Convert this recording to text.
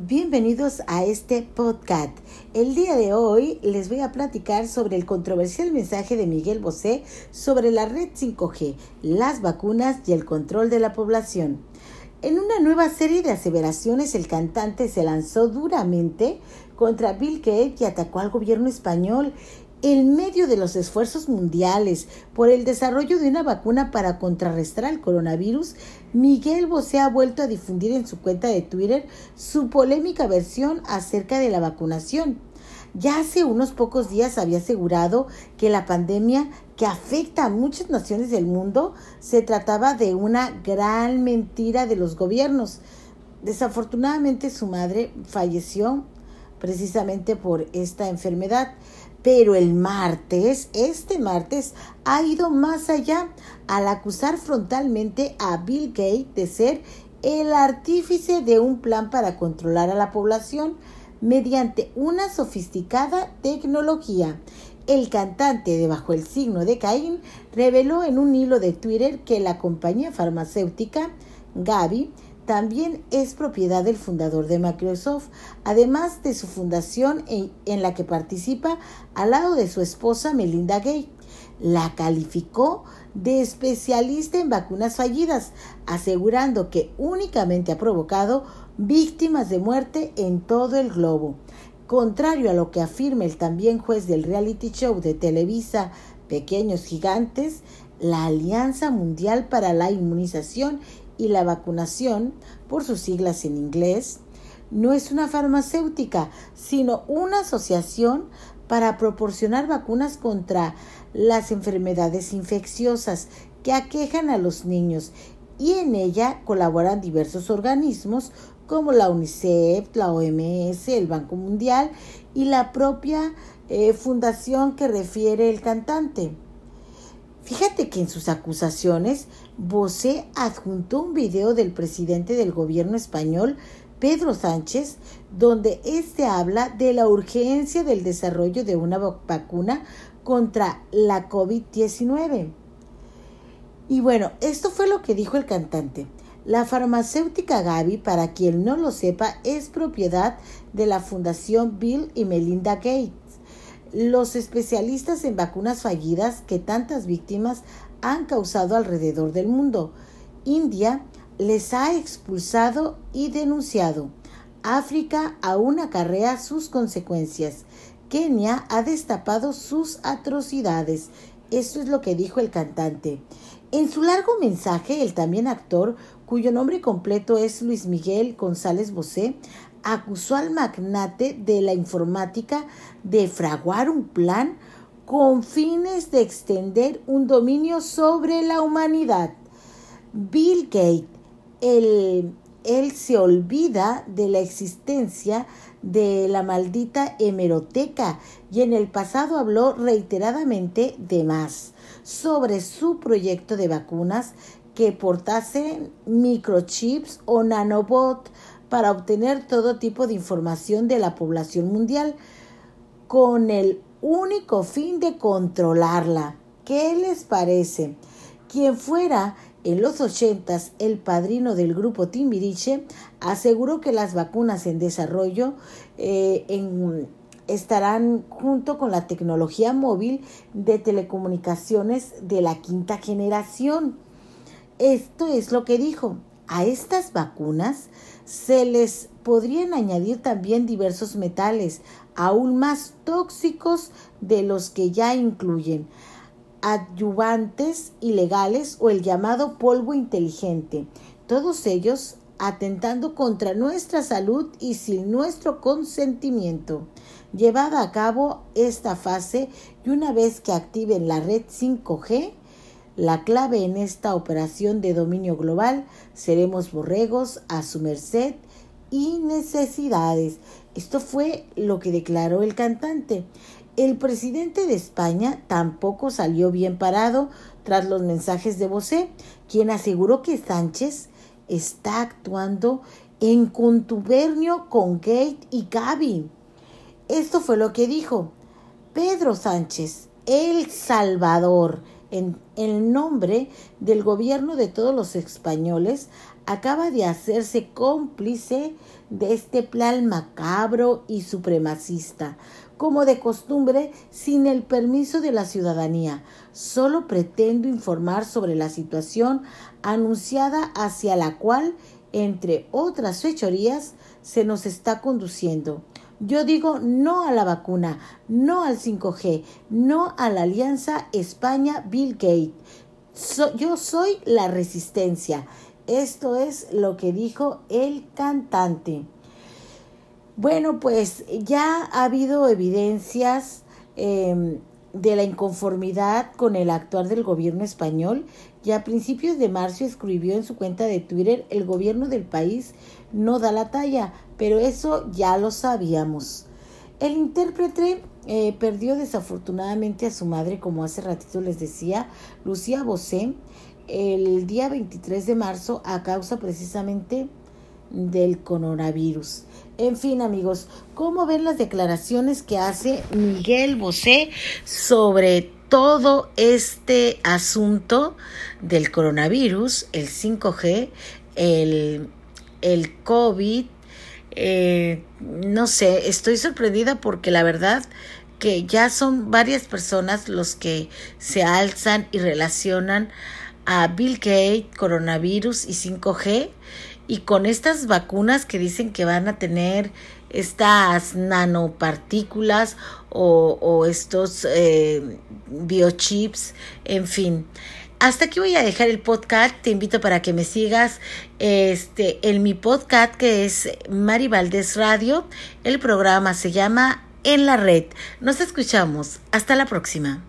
Bienvenidos a este podcast. El día de hoy les voy a platicar sobre el controversial mensaje de Miguel Bosé sobre la red 5G, las vacunas y el control de la población. En una nueva serie de aseveraciones, el cantante se lanzó duramente contra Bill Gates y atacó al gobierno español en medio de los esfuerzos mundiales por el desarrollo de una vacuna para contrarrestar el coronavirus, Miguel Bosé ha vuelto a difundir en su cuenta de Twitter su polémica versión acerca de la vacunación. Ya hace unos pocos días había asegurado que la pandemia que afecta a muchas naciones del mundo se trataba de una gran mentira de los gobiernos. Desafortunadamente su madre falleció precisamente por esta enfermedad. Pero el martes, este martes, ha ido más allá al acusar frontalmente a Bill Gates de ser el artífice de un plan para controlar a la población mediante una sofisticada tecnología. El cantante de Bajo el signo de Caín reveló en un hilo de Twitter que la compañía farmacéutica Gavi también es propiedad del fundador de Microsoft, además de su fundación en, la que participa al lado de su esposa Melinda Gates. La calificó de especialista en vacunas fallidas, asegurando que únicamente ha provocado víctimas de muerte en todo el globo. Contrario a lo que afirma el también juez del reality show de Televisa Pequeños Gigantes, la Alianza Mundial para la Inmunización y la vacunación, por sus siglas en inglés, no es una farmacéutica, sino una asociación para proporcionar vacunas contra las enfermedades infecciosas que aquejan a los niños y en ella colaboran diversos organismos como la UNICEF, la OMS, el Banco Mundial y la propia eh, fundación que refiere el cantante. Fíjate que en sus acusaciones, Bosé adjuntó un video del presidente del gobierno español, Pedro Sánchez, donde éste habla de la urgencia del desarrollo de una vacuna contra la COVID-19. Y bueno, esto fue lo que dijo el cantante. La farmacéutica Gavi, para quien no lo sepa, es propiedad de la Fundación Bill y Melinda Gates los especialistas en vacunas fallidas que tantas víctimas han causado alrededor del mundo. India les ha expulsado y denunciado. África aún acarrea sus consecuencias. Kenia ha destapado sus atrocidades. Esto es lo que dijo el cantante. En su largo mensaje, el también actor, cuyo nombre completo es Luis Miguel González Bosé, acusó al magnate de la informática de fraguar un plan con fines de extender un dominio sobre la humanidad. Bill Gates, él, se olvida de la existencia de la maldita hemeroteca y en el pasado habló reiteradamente de más sobre su proyecto de vacunas que portasen microchips o nanobot para obtener todo tipo de información de la población mundial con el único fin de controlarla. ¿Qué les parece? Quien fuera en los ochentas el padrino del grupo Timbiriche aseguró que las vacunas en desarrollo eh, estarán junto con la tecnología móvil de telecomunicaciones de la quinta generación. Esto es lo que dijo. A estas vacunas se les podrían añadir también diversos metales, aún más tóxicos de los que ya incluyen adyuvantes ilegales o el llamado polvo inteligente, todos ellos atentando contra nuestra salud y sin nuestro consentimiento. Llevada a cabo esta fase y una vez que activen la red 5G, la clave en esta operación de dominio global seremos borregos a su merced y necesidades. Esto fue lo que declaró el cantante. El presidente de España tampoco salió bien parado tras los mensajes de Bosé, quien aseguró que Sánchez está actuando en contubernio con Gate y Gaby. Esto fue lo que dijo Pedro Sánchez, el Salvador, en el nombre del gobierno de todos los españoles, acaba de hacerse cómplice de este plan macabro y supremacista, como de costumbre, sin el permiso de la ciudadanía. Solo pretendo informar sobre la situación anunciada hacia la cual, entre otras fechorías, se nos está conduciendo. Yo digo no a la vacuna, no al 5G, no a la alianza España-Bill Gates. yo soy la resistencia. Esto es lo que dijo el cantante. Bueno, pues ya ha habido evidencias em, de la inconformidad con el actuar del gobierno español. Ya a principios de marzo escribió en su cuenta de Twitter, el gobierno del país no da la talla, pero eso ya lo sabíamos. El intérprete eh, perdió desafortunadamente a su madre, como hace ratito les decía, Lucía Bosé, el día 23 de marzo a causa precisamente del coronavirus. En fin, amigos, ¿cómo ven las declaraciones que hace Miguel Bosé sobre todo este asunto del coronavirus, el 5G, el, el COVID? Eh, no sé, estoy sorprendida porque la verdad que ya son varias personas los que se alzan y relacionan a Bill Gates, coronavirus y 5G y con estas vacunas que dicen que van a tener estas nanopartículas o, estos eh, biochips, en fin. Hasta aquí voy a dejar el podcast. Te invito para que me sigas este, en mi podcast que es Mari Valdés Radio. El programa se llama En la Red. Nos escuchamos. Hasta la próxima.